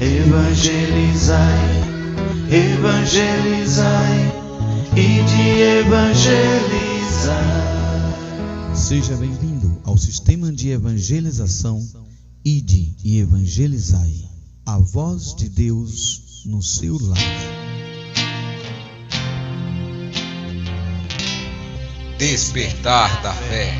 Evangelizai, evangelizai e de evangelizar. Seja bem-vindo ao sistema de evangelização Ide e evangelizai. A voz de Deus no seu lado. Despertar da fé.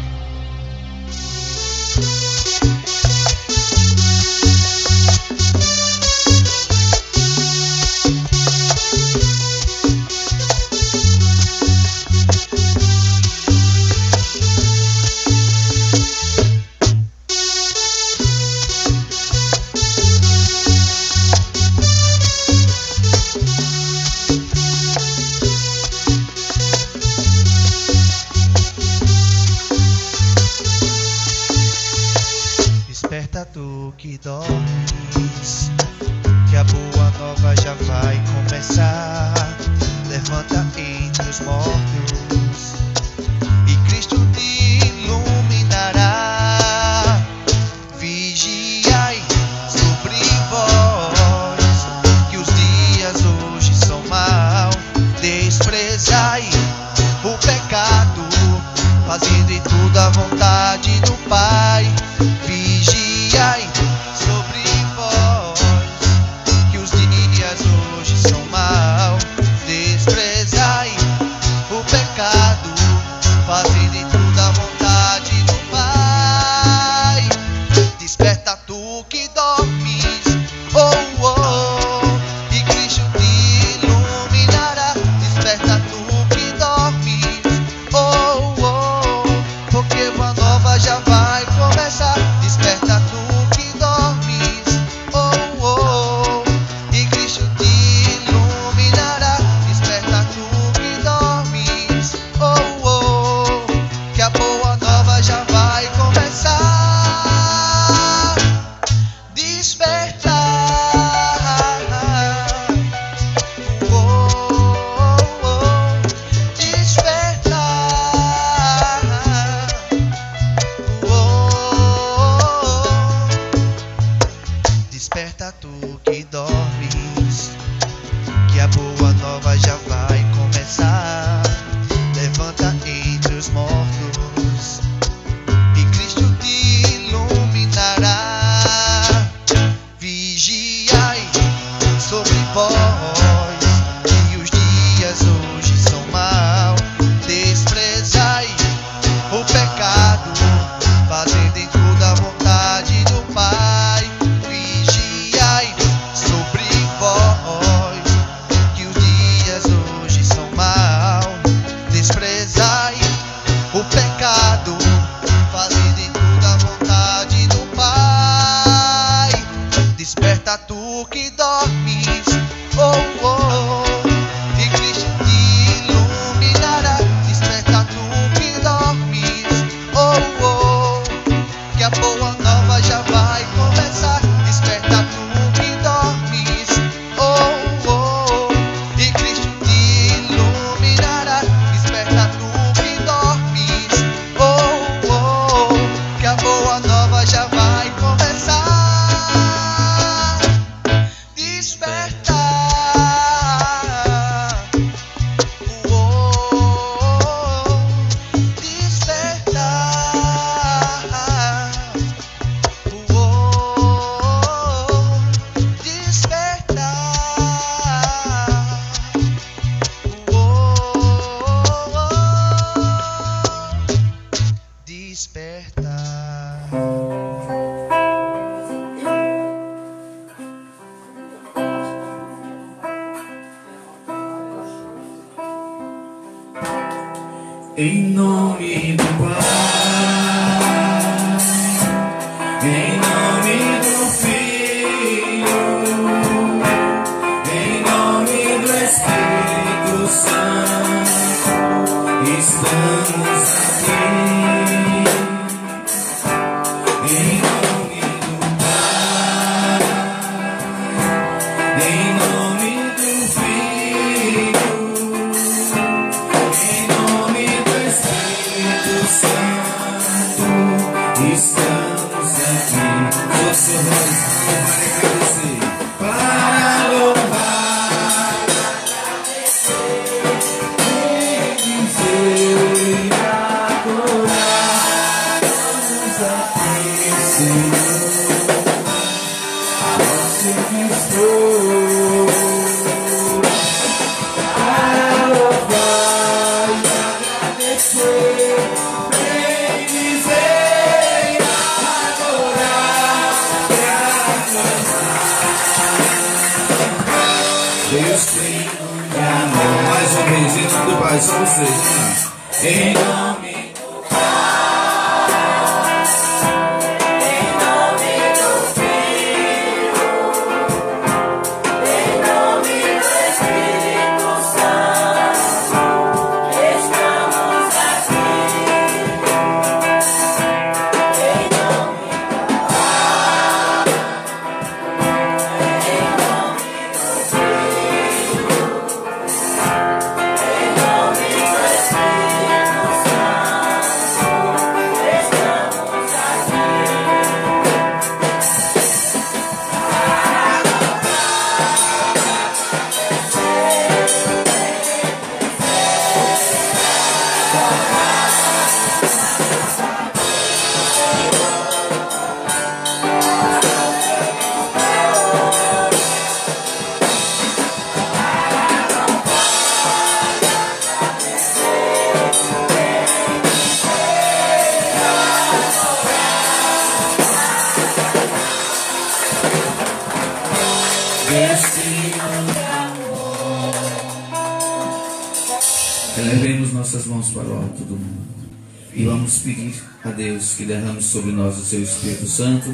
Sobre nós o seu Espírito Santo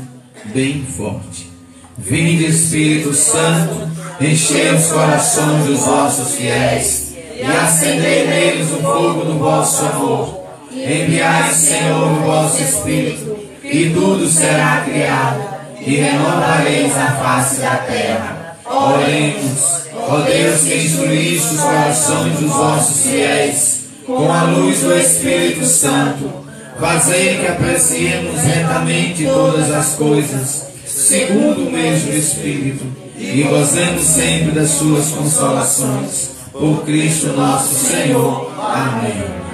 bem forte. Vinde Espírito Santo, enchei os corações dos vossos fiéis e acendei neles o fogo do vosso amor. Enviai, Senhor, o vosso Espírito e tudo será criado e renovareis a face da terra. Oremos. Ó Deus que instruíste os corações dos vossos fiéis com a luz do Espírito Santo, fazei que apreciemos retamente todas as coisas, segundo o mesmo Espírito, e gozemos sempre das suas consolações. Por Cristo nosso Senhor. Amém.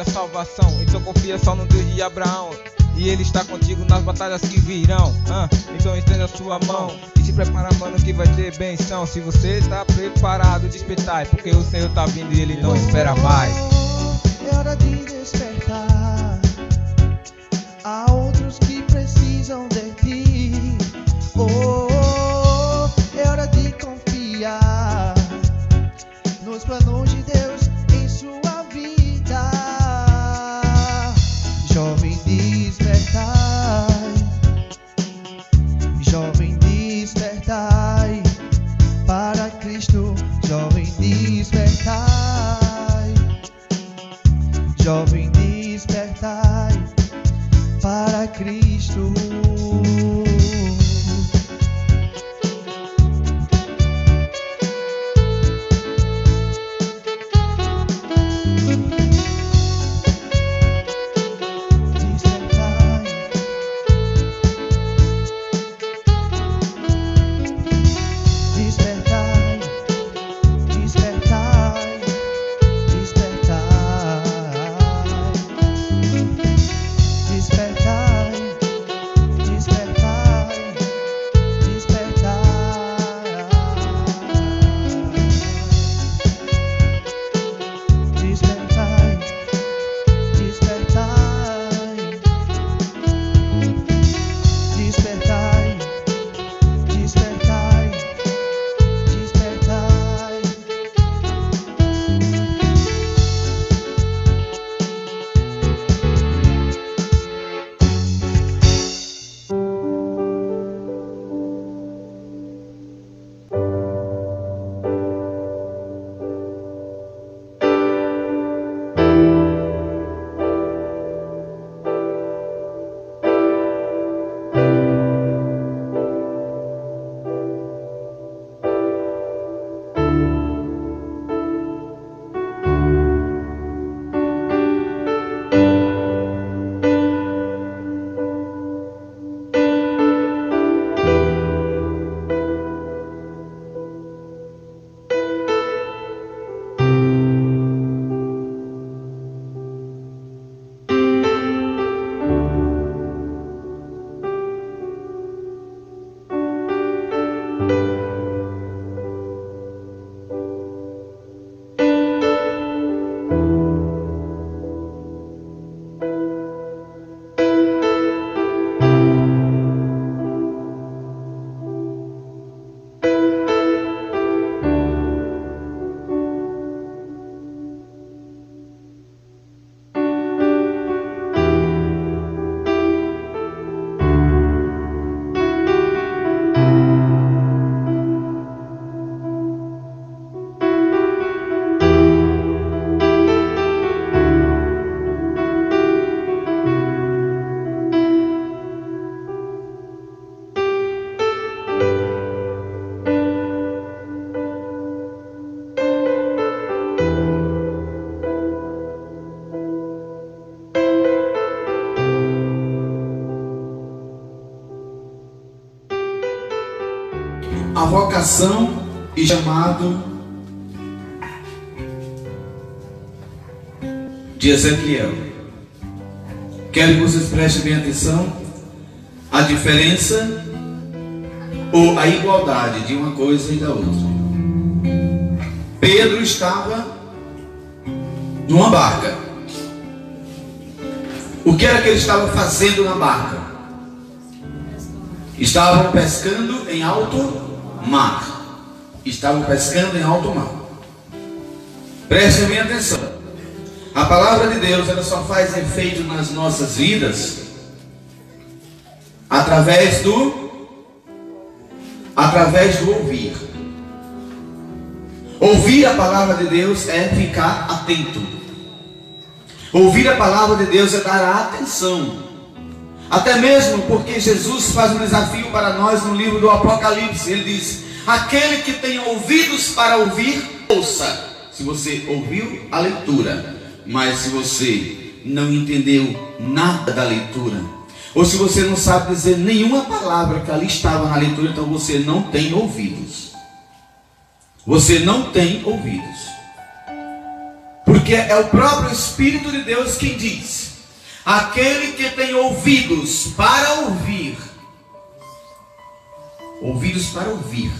A salvação. Então confia só no Deus de Abraão. E ele está contigo nas batalhas que virão. Ah, então estenda a sua mão e se prepara, mano, que vai ter benção. Se você está preparado, despertai, porque o Senhor tá vindo e ele não espera mais. Vocação e chamado de Ezequiel. Quero que vocês prestem bem atenção a diferença ou a igualdade de uma coisa e da outra. Pedro estava numa barca. O que era que ele estava fazendo na barca? Estavam pescando em alto mar. Estavam pescando em alto mar. Prestem bem atenção. A palavra de Deus ela só faz efeito nas nossas vidas através do através do ouvir. Ouvir a palavra de Deus é ficar atento. Ouvir a palavra de Deus é dar atenção. Até mesmo porque Jesus faz um desafio para nós no livro do Apocalipse. Ele diz: Aquele que tem ouvidos para ouvir, ouça. Se você ouviu a leitura, mas se você não entendeu nada da leitura, ou se você não sabe dizer nenhuma palavra que ali estava na leitura, então você não tem ouvidos. Você não tem ouvidos. Porque é o próprio Espírito de Deus quem diz: Aquele que tem ouvidos para ouvir, ouvidos para ouvir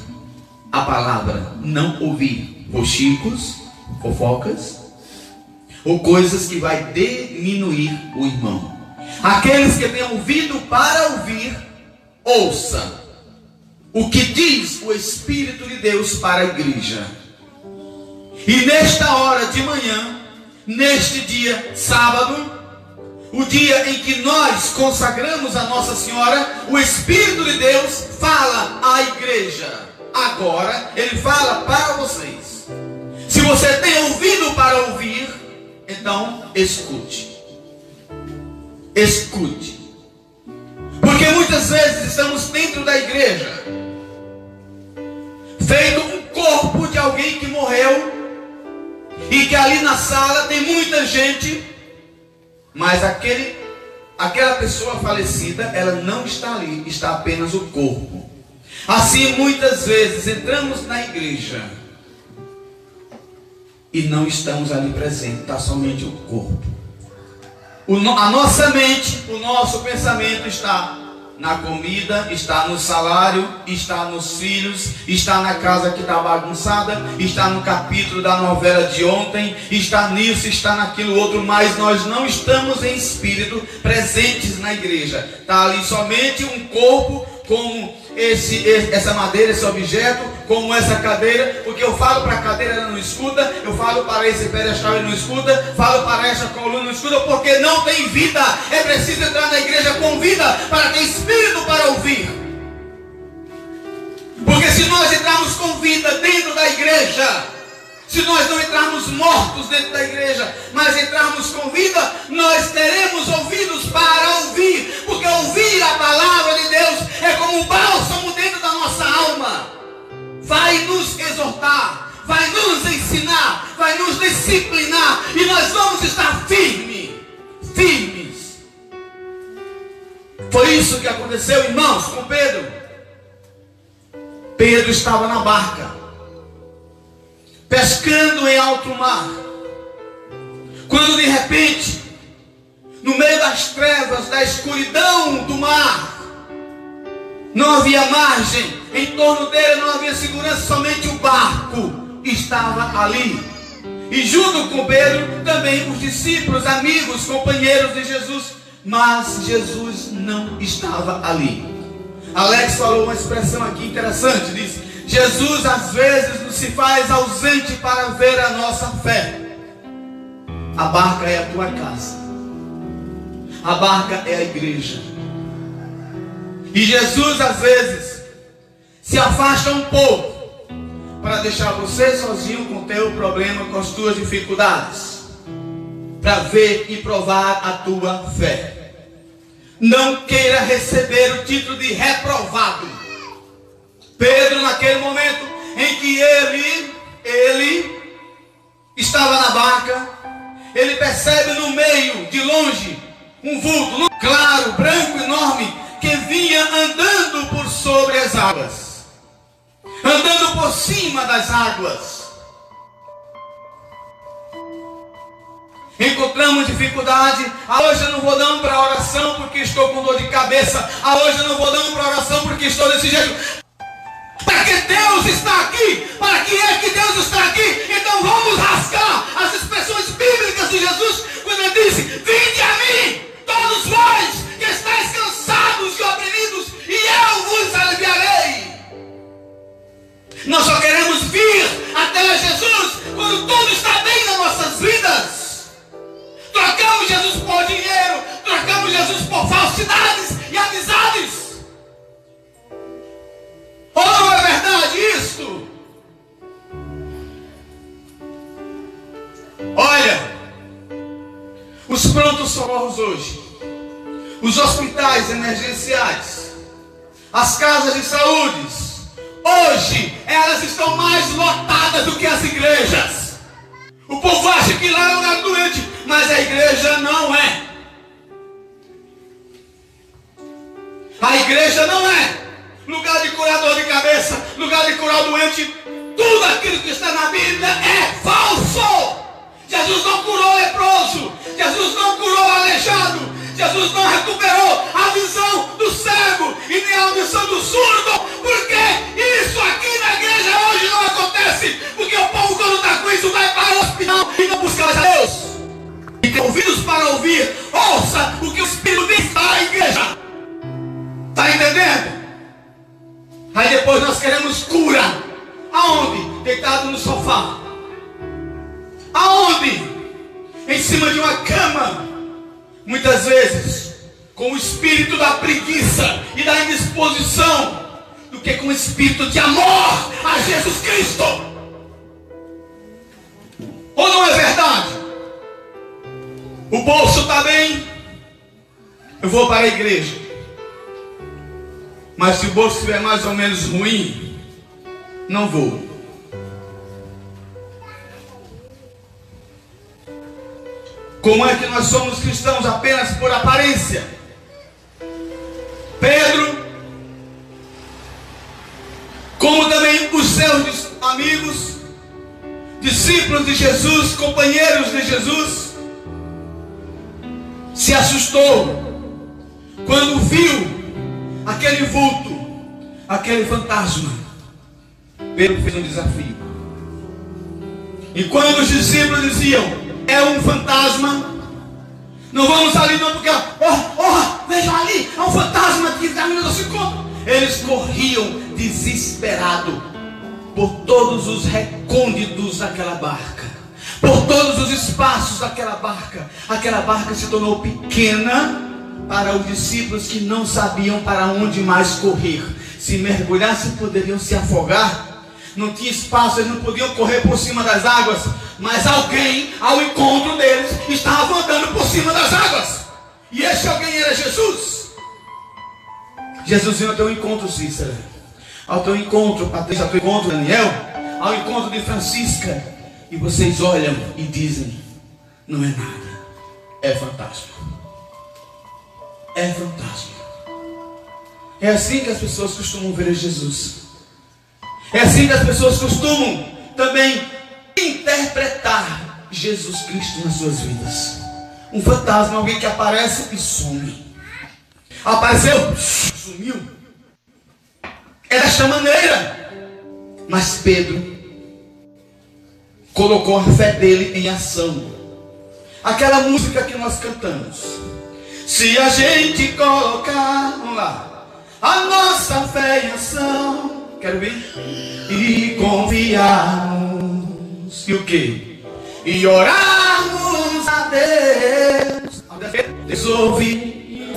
a palavra, não ouvir roxicos, fofocas, ou coisas que vai diminuir o irmão. Aqueles que têm ouvido para ouvir, ouça o que diz o Espírito de Deus para a igreja. E nesta hora de manhã, neste dia sábado, o dia em que nós consagramos a Nossa Senhora, o Espírito de Deus fala à igreja. Agora, ele fala para vocês. Se você tem ouvido para ouvir, então escute. Escute. Porque muitas vezes estamos dentro da igreja, feito um corpo de alguém que morreu, e que ali na sala tem muita gente mas aquele, aquela pessoa falecida, ela não está ali, está apenas o corpo. Assim, muitas vezes entramos na igreja e não estamos ali presentes, está somente o corpo. O, a nossa mente, o nosso pensamento está na comida, está no salário, está nos filhos, está na casa que está bagunçada, está no capítulo da novela de ontem, está nisso, está naquilo outro, mas nós não estamos em espírito presentes na igreja. Está ali somente um corpo como esse, essa madeira, esse objeto, como essa cadeira, porque eu falo para a cadeira, ela não escuta, eu falo para esse pedestal, ele não escuta, falo para essa coluna, não escuta, porque não tem vida. É preciso entrar na igreja com vida, para ter espírito para ouvir. Porque se nós entrarmos com vida dentro da igreja, se nós não entrarmos mortos dentro da igreja, mas entrarmos com vida, nós teremos ouvidos para ouvir, porque ouvir a palavra de Deus é como um bálsamo dentro da nossa alma. Vai nos exortar, vai nos ensinar, vai nos disciplinar e nós vamos estar firmes, firmes. Foi isso que aconteceu, irmãos, com Pedro. Pedro estava na barca pescando em alto mar. Quando de repente, no meio das trevas, da escuridão do mar, não havia margem, em torno dele não havia segurança, somente o barco estava ali. E junto com Pedro, também os discípulos, amigos, companheiros de Jesus, mas Jesus não estava ali. Alex falou uma expressão aqui interessante, disse: Jesus às vezes se faz ausente para ver a nossa fé. A barca é a tua casa. A barca é a igreja. E Jesus às vezes se afasta um pouco para deixar você sozinho com o teu problema, com as tuas dificuldades, para ver e provar a tua fé. Não queira receber o título de reprovado. Pedro, naquele momento em que ele, ele estava na barca, ele percebe no meio, de longe, um vulto claro, branco, enorme, que vinha andando por sobre as águas, andando por cima das águas. Encontramos dificuldade. Ah, hoje eu não vou dar para oração porque estou com dor de cabeça. Ah, hoje eu não vou dar para oração porque estou desse jeito. Para que Deus está aqui? Para que é que Deus está aqui? Então vamos rasgar as expressões bíblicas de Jesus quando ele disse: Vinde a mim, todos vós que estáis cansados e oprimidos, e eu vos aliviarei. Nós só queremos vir até Jesus quando tudo está bem nas nossas vidas. Trocamos Jesus por dinheiro, trocamos Jesus por falsidades e amizades. Ou não é verdade isso? Olha, os prontos socorros hoje, os hospitais emergenciais, as casas de saúde, hoje elas estão mais lotadas do que as igrejas. O povo acha que lá é lugar doente, mas a igreja não é. A igreja não é lugar de curador de cabeça, lugar de curar doente. Tudo aquilo que está na Bíblia é falso. Jesus não curou leproso, Jesus não curou aleijado, Jesus não recuperou a visão do cego e nem a audição do surdo. Porque isso aqui na igreja hoje não acontece. Porque o povo quando está com isso vai para o hospital e não busca a Deus. E tem ouvidos para ouvir, ouça o que o Espírito diz à igreja. Está entendendo? Aí depois nós queremos cura. Aonde? Deitado no sofá. Aonde? Em cima de uma cama. Muitas vezes com o espírito da preguiça e da indisposição, do que com o espírito de amor a Jesus Cristo. Ou não é verdade? O bolso está bem, eu vou para a igreja. Mas se o bolso estiver mais ou menos ruim, não vou. Como é que nós somos cristãos apenas por aparência? Pedro, como também os seus amigos, discípulos de Jesus, companheiros de Jesus, se assustou quando viu aquele vulto, aquele fantasma. Pedro fez um desafio. E quando os discípulos diziam: é um fantasma. Não vamos ali não, porque, oh, oh, vejam ali, é um fantasma que caminha do encontro. Eles corriam desesperados por todos os recônditos daquela barca, por todos os espaços daquela barca. Aquela barca se tornou pequena para os discípulos que não sabiam para onde mais correr. Se mergulhassem, poderiam se afogar. Não tinha espaço, eles não podiam correr por cima das águas. Mas alguém, ao encontro deles, estava andando por cima das águas. E esse alguém era Jesus. Jesus veio ao teu encontro, Cícera. Ao teu encontro, Patrícia, ao teu encontro, Daniel. Ao encontro de Francisca. E vocês olham e dizem: não é nada. É fantástico. É fantástico. É assim que as pessoas costumam ver Jesus. É assim que as pessoas costumam também interpretar Jesus Cristo nas suas vidas. Um fantasma, alguém que aparece e some. Apareceu, sumiu. É desta maneira. Mas Pedro colocou a fé dele em ação. Aquela música que nós cantamos. Se a gente colocar, lá, a nossa fé em ação, quero ver, e confiarmos e o que? E orarmos a Deus. Resolvi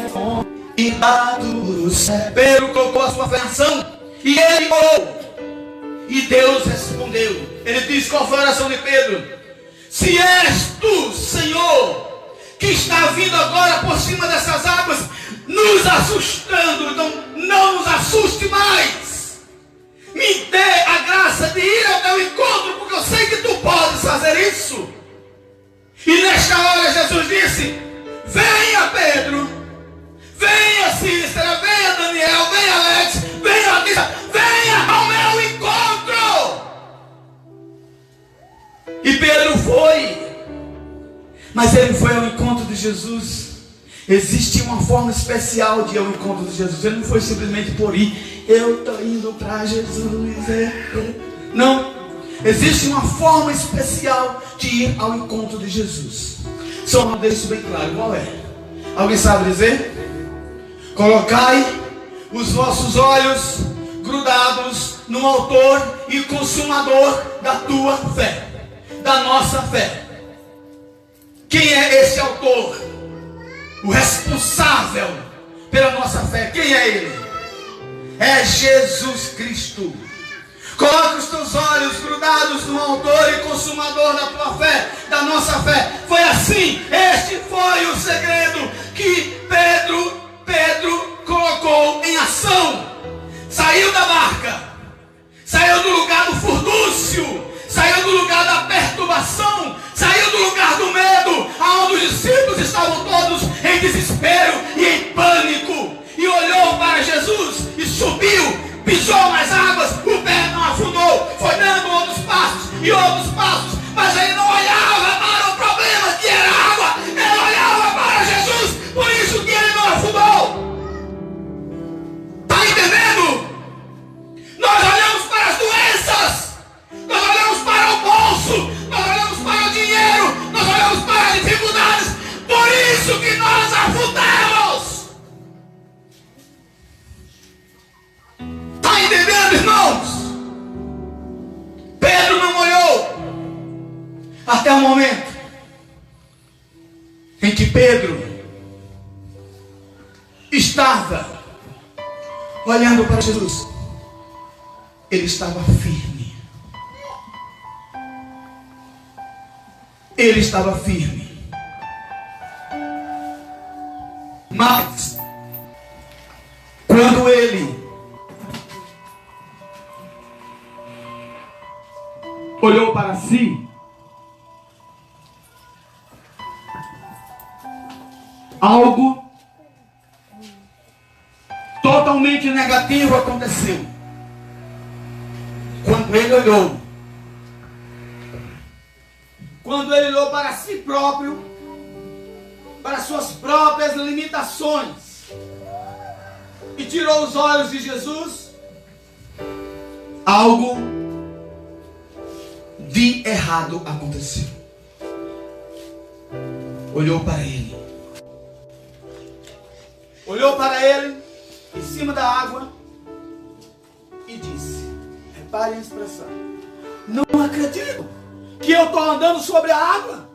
e dado Pedro colocou a sua ação e ele orou. E Deus respondeu. Ele qual foi a oração de Pedro? Se és tu, Senhor, que está vindo agora por cima dessas águas, nos assustando, então não nos assuste mais me dê a graça de ir ao teu encontro, porque eu sei que tu podes fazer isso. E nesta hora Jesus disse: Venha Pedro, venha Cícera, venha Daniel, venha Alex, venha Lisa, venha ao meu encontro. E Pedro foi, mas ele foi ao encontro de Jesus. Existe uma forma especial de ir ao encontro de Jesus. Ele não foi simplesmente por ir, eu estou indo para Jesus. É. Não. Existe uma forma especial de ir ao encontro de Jesus. Só não deixe isso bem claro. Qual é? Alguém sabe dizer? Colocai os vossos olhos grudados no autor e consumador da tua fé, da nossa fé. Quem é esse autor? O responsável pela nossa fé. Quem é ele? é Jesus Cristo. Coloque os teus olhos grudados no autor e consumador da tua fé, da nossa fé. Foi assim, este foi o segredo que Pedro, Pedro colocou em ação. Saiu da barca, saiu do lugar do furdúcio, saiu do lugar da perturbação, saiu do lugar do medo, aonde os discípulos estavam todos em desespero e em pânico e olhou para Jesus e subiu, pisou nas águas, o pé não afundou, foi dando outros passos e outros passos, mas ele não olhava para o problema que era estava olhando para Jesus, ele estava firme. Ele estava firme. Mas, quando ele olhou para si, algo negativo aconteceu. Quando ele olhou, quando ele olhou para si próprio, para suas próprias limitações, e tirou os olhos de Jesus, algo de errado aconteceu. Olhou para ele, olhou para ele em cima da água e disse: Repare a expressão. Não acredito que eu estou andando sobre a água.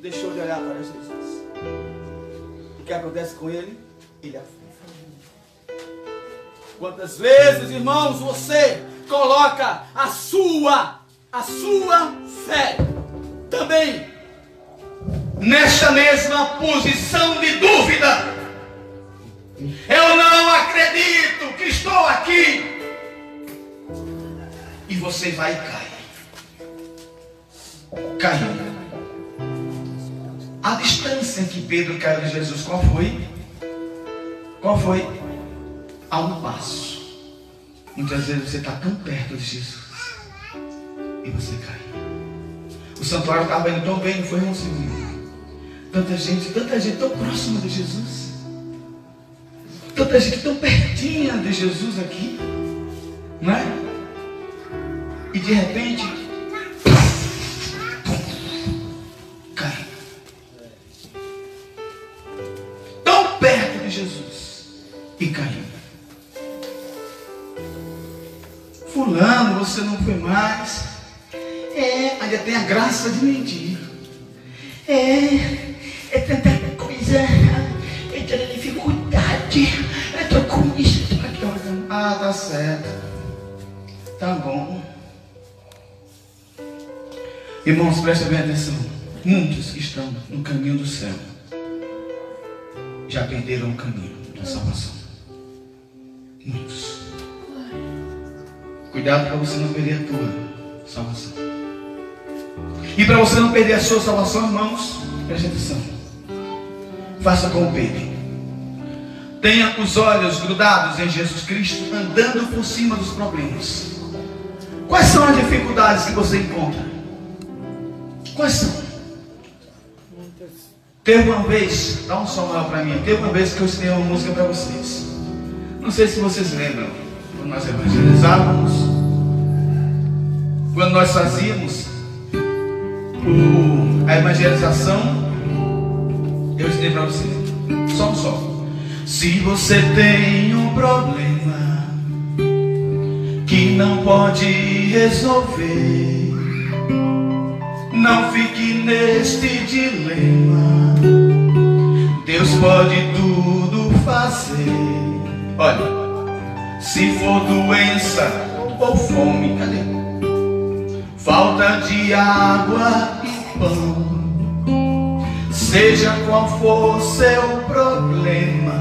Deixou de olhar para Jesus. O que acontece com ele? Ele afunda. Quantas vezes, irmãos, você coloca a sua, a sua fé também nesta mesma posição de dúvida? Eu não acredito que estou aqui. E você vai cair. Caiu. A distância que Pedro caiu de Jesus, qual foi? Qual foi? A um passo. Muitas vezes você está tão perto de Jesus. E você cai. O santuário estava indo tão bem, não foi, irmão Tanta gente, tanta gente tão próxima de Jesus. Tanta gente tão pertinha de Jesus aqui, não é? E de repente, cai. Tão perto de Jesus e caiu. Fulano, você não foi mais. É, ainda tem a graça de mentir. É, é tanta coisa, é tanta dificuldade. Tá bom. Irmãos, prestem bem atenção. Muitos que estão no caminho do céu já perderam o caminho da salvação. Muitos. Cuidado para você não perder a tua salvação. E para você não perder a sua salvação, irmãos, preste atenção. Faça como Pedro. Tenha os olhos grudados em Jesus Cristo, andando por cima dos problemas. São as dificuldades que você encontra? Quais são? Teve uma vez, dá um som lá para mim. Teve uma vez que eu ensinei uma música para vocês. Não sei se vocês lembram. Quando nós evangelizávamos, quando nós fazíamos o, a evangelização, eu ensinei para vocês. Só um som. Se você tem um problema que não pode resolver, não fique neste dilema. Deus pode tudo fazer. Olha, se for doença ou fome, cadê? Falta de água e pão. Seja qual for seu problema,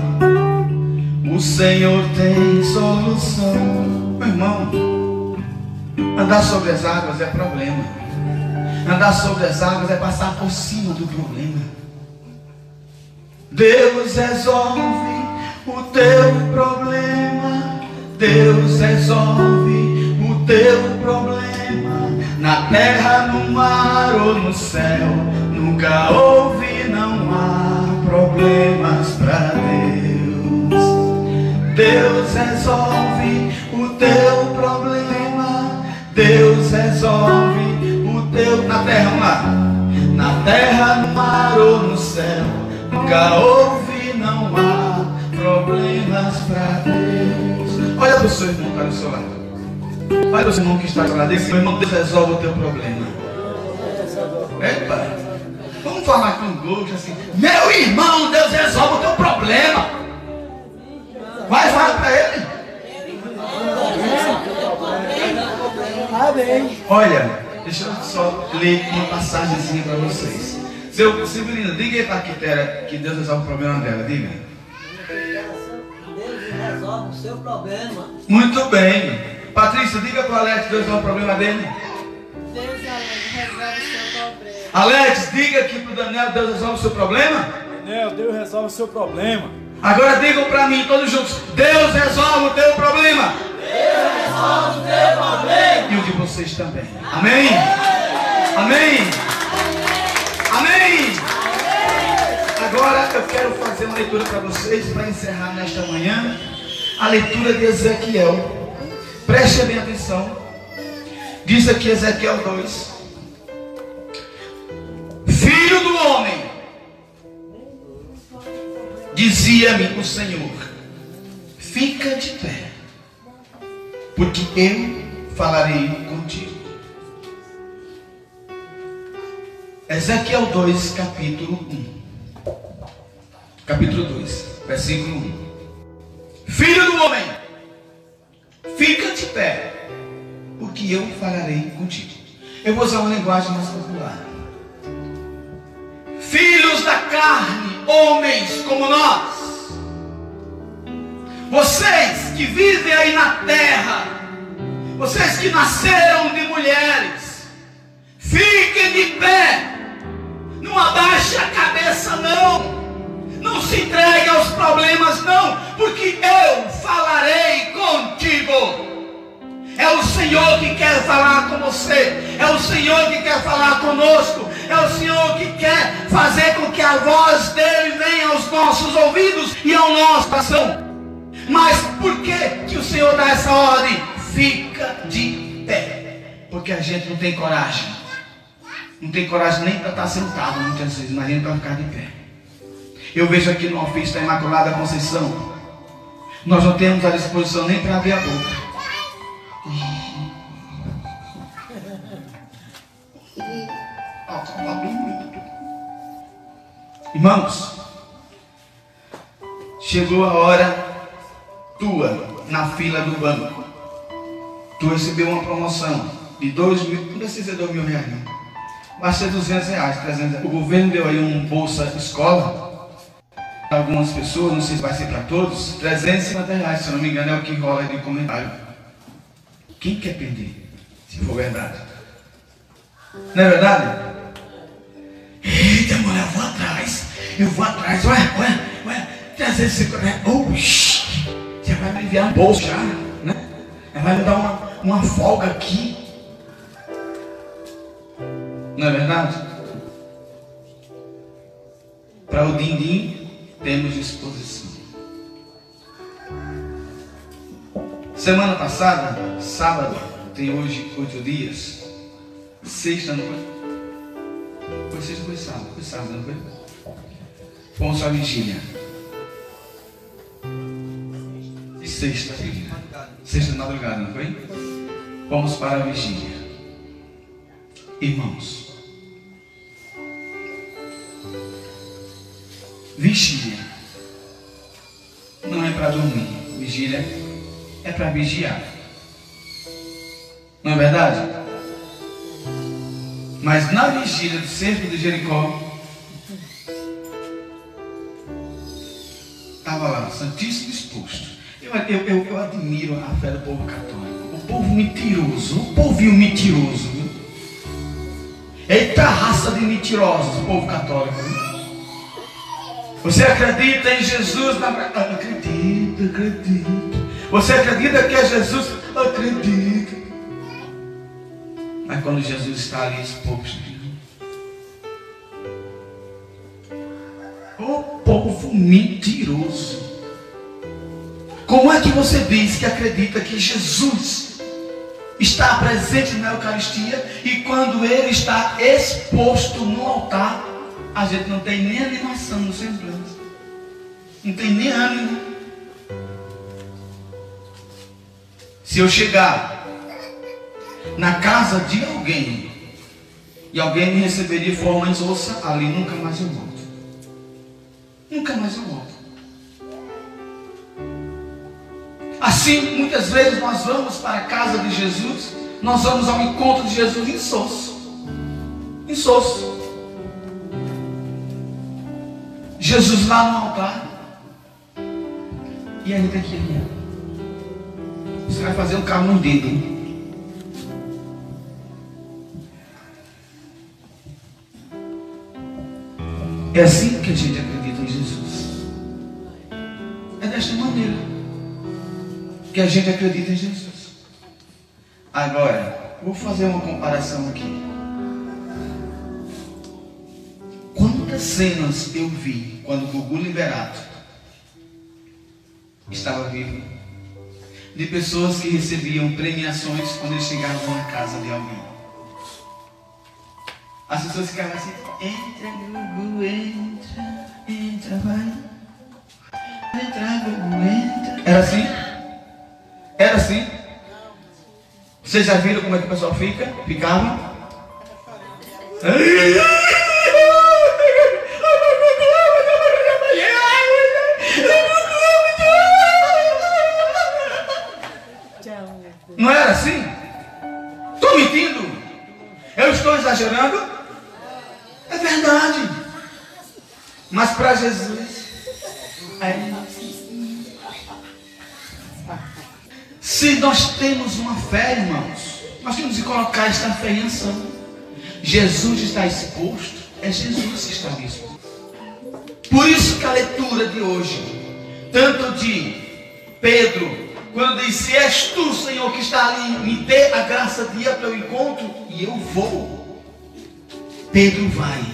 o Senhor tem solução. Meu irmão, andar sobre as águas é problema. Andar sobre as águas é passar por cima do problema. Deus resolve o teu problema. Deus resolve o teu problema. Na terra, no mar ou no céu, nunca houve, não há problemas para Deus. Deus resolve teu problema. Deus resolve o teu na terra, no mar, na terra, no mar ou no céu, nunca houve, não há problemas para Deus. Olha para o seu irmão que está do seu lado. Olha o irmão que está lá desse meu irmão, Deus resolve o teu problema. Epa, vamos falar com gosto assim. Meu irmão, Deus resolve o teu problema. Olha, deixa eu só ler uma passagemzinha para vocês. Seu Severino, diga aí para a Quitéria que Deus resolve o problema dela, diga. Deus resolve o seu problema. Muito bem. Patrícia, diga para o Alex que Deus resolve o problema dele. Deus resolve o seu problema. Alex, diga aqui para o Daniel Deus resolve o seu problema. Daniel, Deus resolve o seu problema. Agora digam para mim, todos juntos: Deus resolve o teu problema. Deus resolve o teu problema. E o de vocês também. Amém? Amém? Amém? Agora eu quero fazer uma leitura para vocês para encerrar nesta manhã. A leitura de Ezequiel. Preste bem atenção. Diz aqui Ezequiel 2. Filho do homem, dizia-me o Senhor: Fica de pé, porque eu falarei contigo. Ezequiel 2, capítulo 1. Capítulo 2, versículo 1. Filho do homem, fica de pé, porque eu falarei contigo. Eu vou usar uma linguagem mais popular. Filhos da carne, homens como nós, vocês que vivem aí na terra, vocês que nasceram de mulheres, fiquem de pé, não abaixe a cabeça, não. Não se entregue aos problemas, não, porque eu falarei contigo. É o Senhor que quer falar com você, é o Senhor que quer falar conosco, é o Senhor que quer fazer com que a voz dele venha aos nossos ouvidos e ao nosso coração. Mas por que, que o Senhor dá essa ordem? Fica de pé, porque a gente não tem coragem, não tem coragem nem para estar sentado muitas vezes, imagina para ficar de pé. Eu vejo aqui no ofício da Imaculada Conceição, nós não temos a disposição nem para abrir a boca. Irmãos, chegou a hora tua na fila do banco. Tu recebeu uma promoção de dois mil, não precisa ser dois mil reais, não. Vai ser 200 reais, 300 reais. O governo deu aí um bolsa escola para algumas pessoas, não sei se vai ser para todos, 350 reais, se eu não me engano, é o que rola de comentário. Quem quer perder? Se for verdade. Não é verdade? Eita, mulher, eu vou atrás. Eu vou atrás. Ué, ué, ué. 350 reais. Oxi. Você vai me enviar bolso já, né? Vai me dar uma, uma folga aqui. Não é verdade? Para o din-din, temos disposição. Semana passada, sábado, tem hoje oito dias. Sexta, não sábado. Foi sábado, não foi? Fomos à vigília. E sexta, sexta de madrugada, não foi? Vamos para a vigília. Irmãos, vigília não é para dormir, vigília é para vigiar. Não é verdade? Mas na vigília do cerco de Jericó, estava lá, Santíssimo exposto. Eu, eu, eu, eu admiro a fé do povo católico. O povo mentiroso, o povinho mentiroso. Eita raça de mentirosos, o povo católico. Você acredita em Jesus? Na... Acredito, acredito. Você acredita que é Jesus? Acredito. Quando Jesus está ali exposto, o povo mentiroso. Como é que você diz que acredita que Jesus está presente na Eucaristia e quando ele está exposto no altar, a gente não tem nem animação no semblante, não tem nem ânimo. Se eu chegar na casa de alguém e alguém me receber de forma insossa, ali nunca mais eu volto. Nunca mais eu volto. Assim, muitas vezes nós vamos para a casa de Jesus, Nós vamos ao encontro de Jesus insosso. Insosso. Jesus lá no altar. E ainda aqui, ali. Você vai fazer um carro no dedo. hein? É assim que a gente acredita em Jesus. É desta maneira que a gente acredita em Jesus. Agora, vou fazer uma comparação aqui. Quantas cenas eu vi quando Gugu Liberato estava vivo? De pessoas que recebiam premiações quando eles chegavam na casa de alguém. As pessoas ficavam assim, entra, Gugu, entra, entra, vai. Entra, Gugu, entra. Era assim? Era assim? Vocês já viram como é que o pessoal fica? Ficava? Não era assim? Estou mentindo? Eu estou exagerando? Verdade. Mas para Jesus, é. se nós temos uma fé, irmãos, nós temos que colocar esta fé em ação. Jesus está exposto, é Jesus que está exposto. Por isso que a leitura de hoje, tanto de Pedro, quando diz, se és tu, Senhor, que está ali, me dê a graça de ir ao teu encontro, e eu vou. Pedro vai.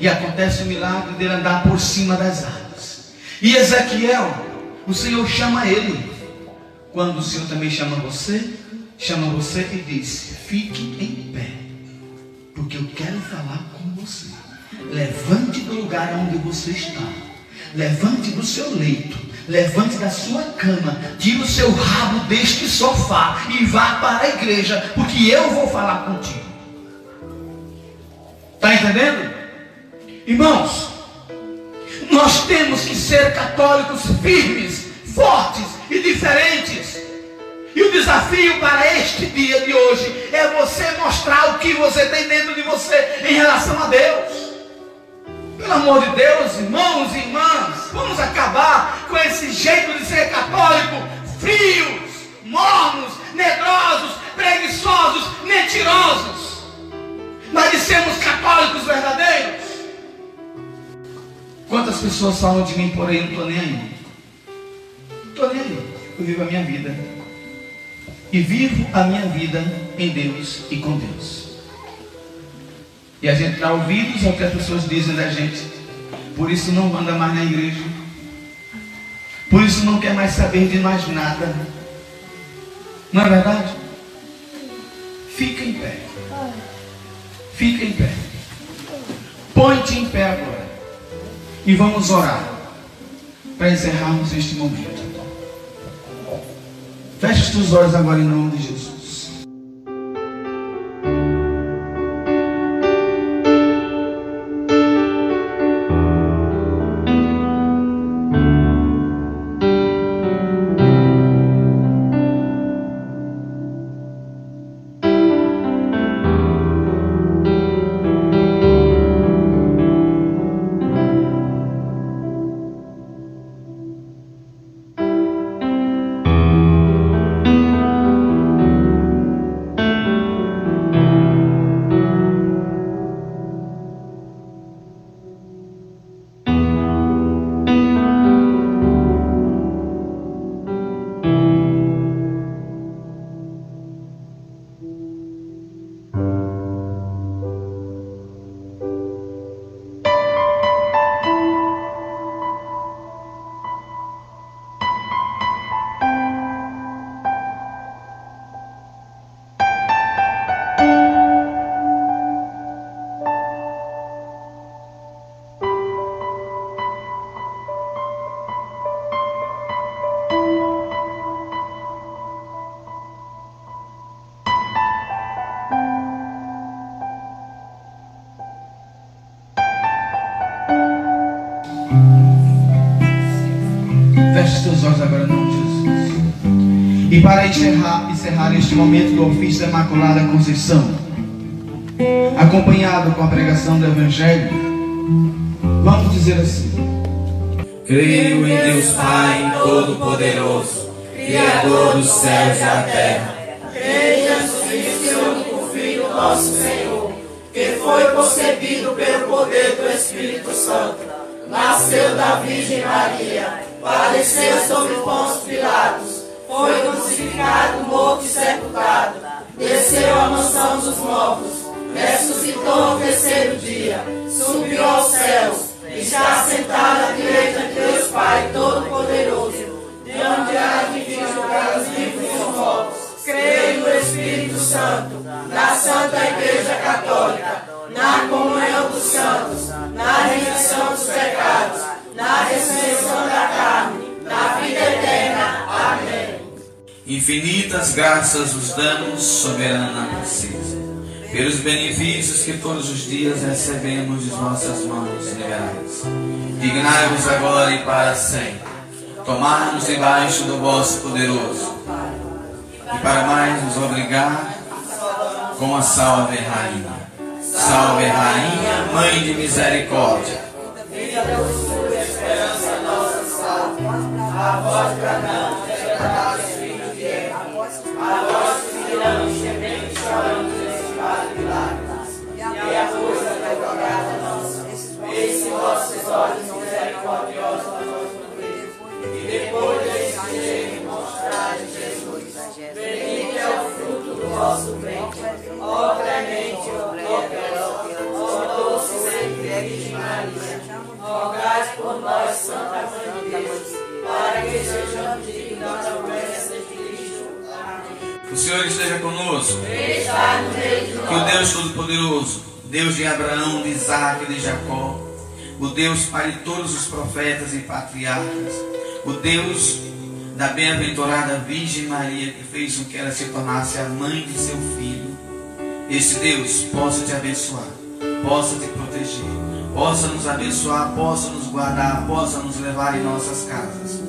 E acontece o milagre dele andar por cima das águas. E Ezequiel, o Senhor chama ele. Quando o Senhor também chama você, chama você e diz: fique em pé, porque eu quero falar com você. Levante do lugar onde você está, levante do seu leito, levante da sua cama, tire o seu rabo deste sofá e vá para a igreja, porque eu vou falar contigo. Está entendendo? Irmãos, nós temos que ser católicos firmes, fortes e diferentes. E o desafio para este dia de hoje é você mostrar o que você tem dentro de você em relação a Deus. Pelo amor de Deus, irmãos e irmãs, vamos acabar com esse jeito de ser católico, frios, mornos, medrosos, preguiçosos, mentirosos. Nós de sermos católicos verdadeiros. Quantas pessoas falam de mim por aí, não estou nem aí. Não estou nem aí. Eu vivo a minha vida. E vivo a minha vida em Deus e com Deus. E a gente dá ouvidos ao que as pessoas dizem da gente. Por isso não anda mais na igreja. Por isso não quer mais saber de mais nada. Não é verdade? Fica em pé. Fica em pé. Põe-te em pé agora. E vamos orar. Para encerrarmos este momento. Feche os teus olhos agora em nome de Jesus. Encerrar, encerrar este momento do ofício da Imaculada Conceição, acompanhado com a pregação do Evangelho, vamos dizer assim: Creio em Deus Pai Todo-Poderoso, Criador dos céus e da terra. Creio em Jesus Cristo, único Filho, nosso Senhor, que foi concebido pelo poder do Espírito Santo, nasceu da Virgem Maria, padeceu sobre Pôncio Pilatos crucificado, morto e sepultado, desceu à mansão dos mortos, ressuscitou ao terceiro dia, subiu aos céus, está sentado à direita de Deus Pai Todo-Poderoso, de onde há de vir julgar os vivos e os mortos. Creio no Espírito Santo, na Santa Igreja Católica, na comunhão dos santos, na remissão dos pecados, Infinitas graças os damos, soberana princesa, pelos benefícios que todos os dias recebemos de vossas mãos liberais. Dignai-vos agora e para sempre, tomar-nos debaixo do vosso poderoso, e para mais nos obrigar com a salve Rainha. Salve Rainha, Mãe de Misericórdia. Esperança nossa. A voz bradamos, quebrantados por nós, Santa Mãe de Deus, para que sejamos dignos da promessa de Cristo. Amém. O Senhor esteja conosco. Está no meio de Que o nós. Deus Todo-Poderoso, Deus de Abraão, de Isaac e de Jacó, o Deus Pai de todos os profetas e patriarcas, o Deus da bem-aventurada Virgem Maria, que fez com que ela se tornasse a mãe de seu filho, esse Deus possa te abençoar, possa te proteger, possa nos abençoar, possa nos guardar, possa nos levar em nossas casas,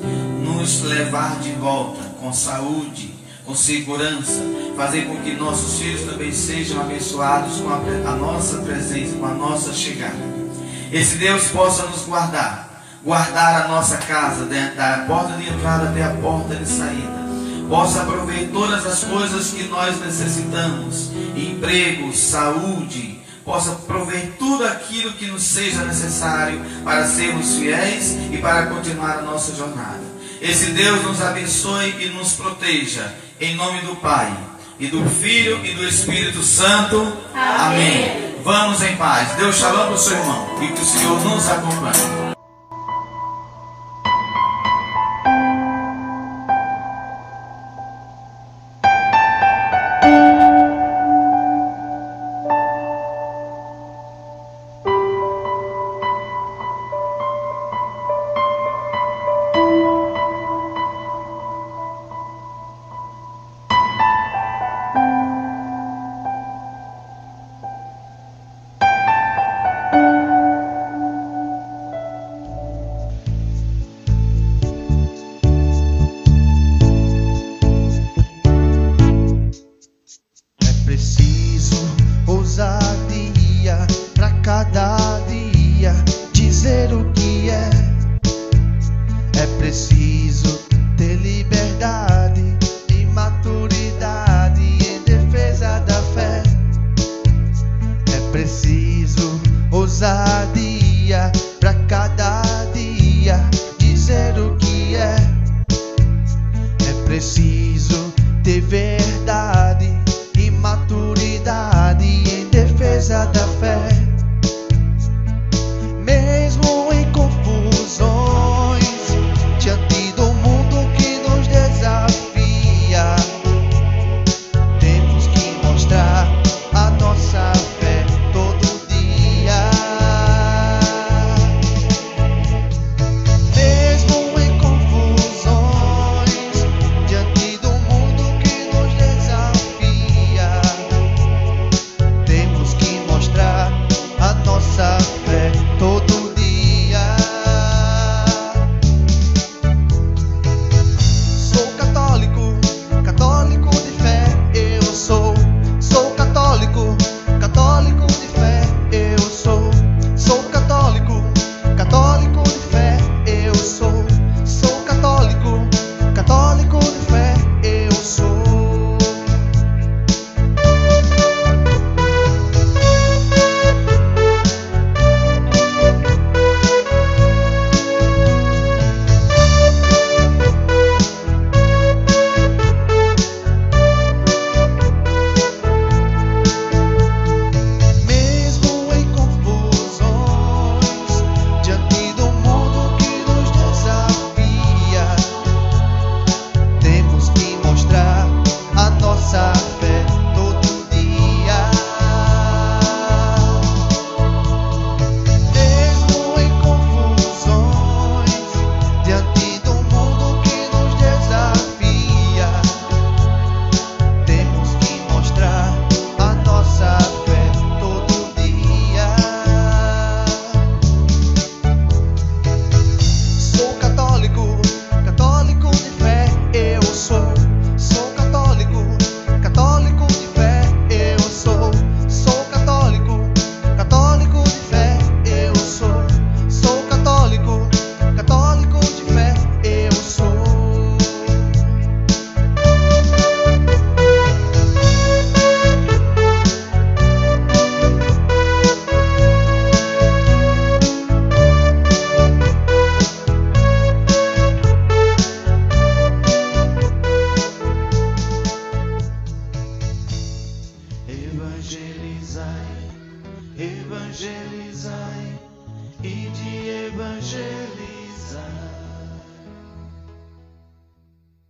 nos levar de volta com saúde, com segurança, fazer com que nossos filhos também sejam abençoados com a, a nossa presença, com a nossa chegada. Esse Deus possa nos guardar, guardar a nossa casa, da porta de entrada até a porta de saída. Possa prover todas as coisas que nós necessitamos, emprego, saúde, possa prover tudo aquilo que nos seja necessário para sermos fiéis e para continuar a nossa jornada. Esse Deus nos abençoe e nos proteja, em nome do Pai, e do Filho e do Espírito Santo. Amém. Vamos em paz. Deus shalom para o seu irmão e que o Senhor nos acompanhe.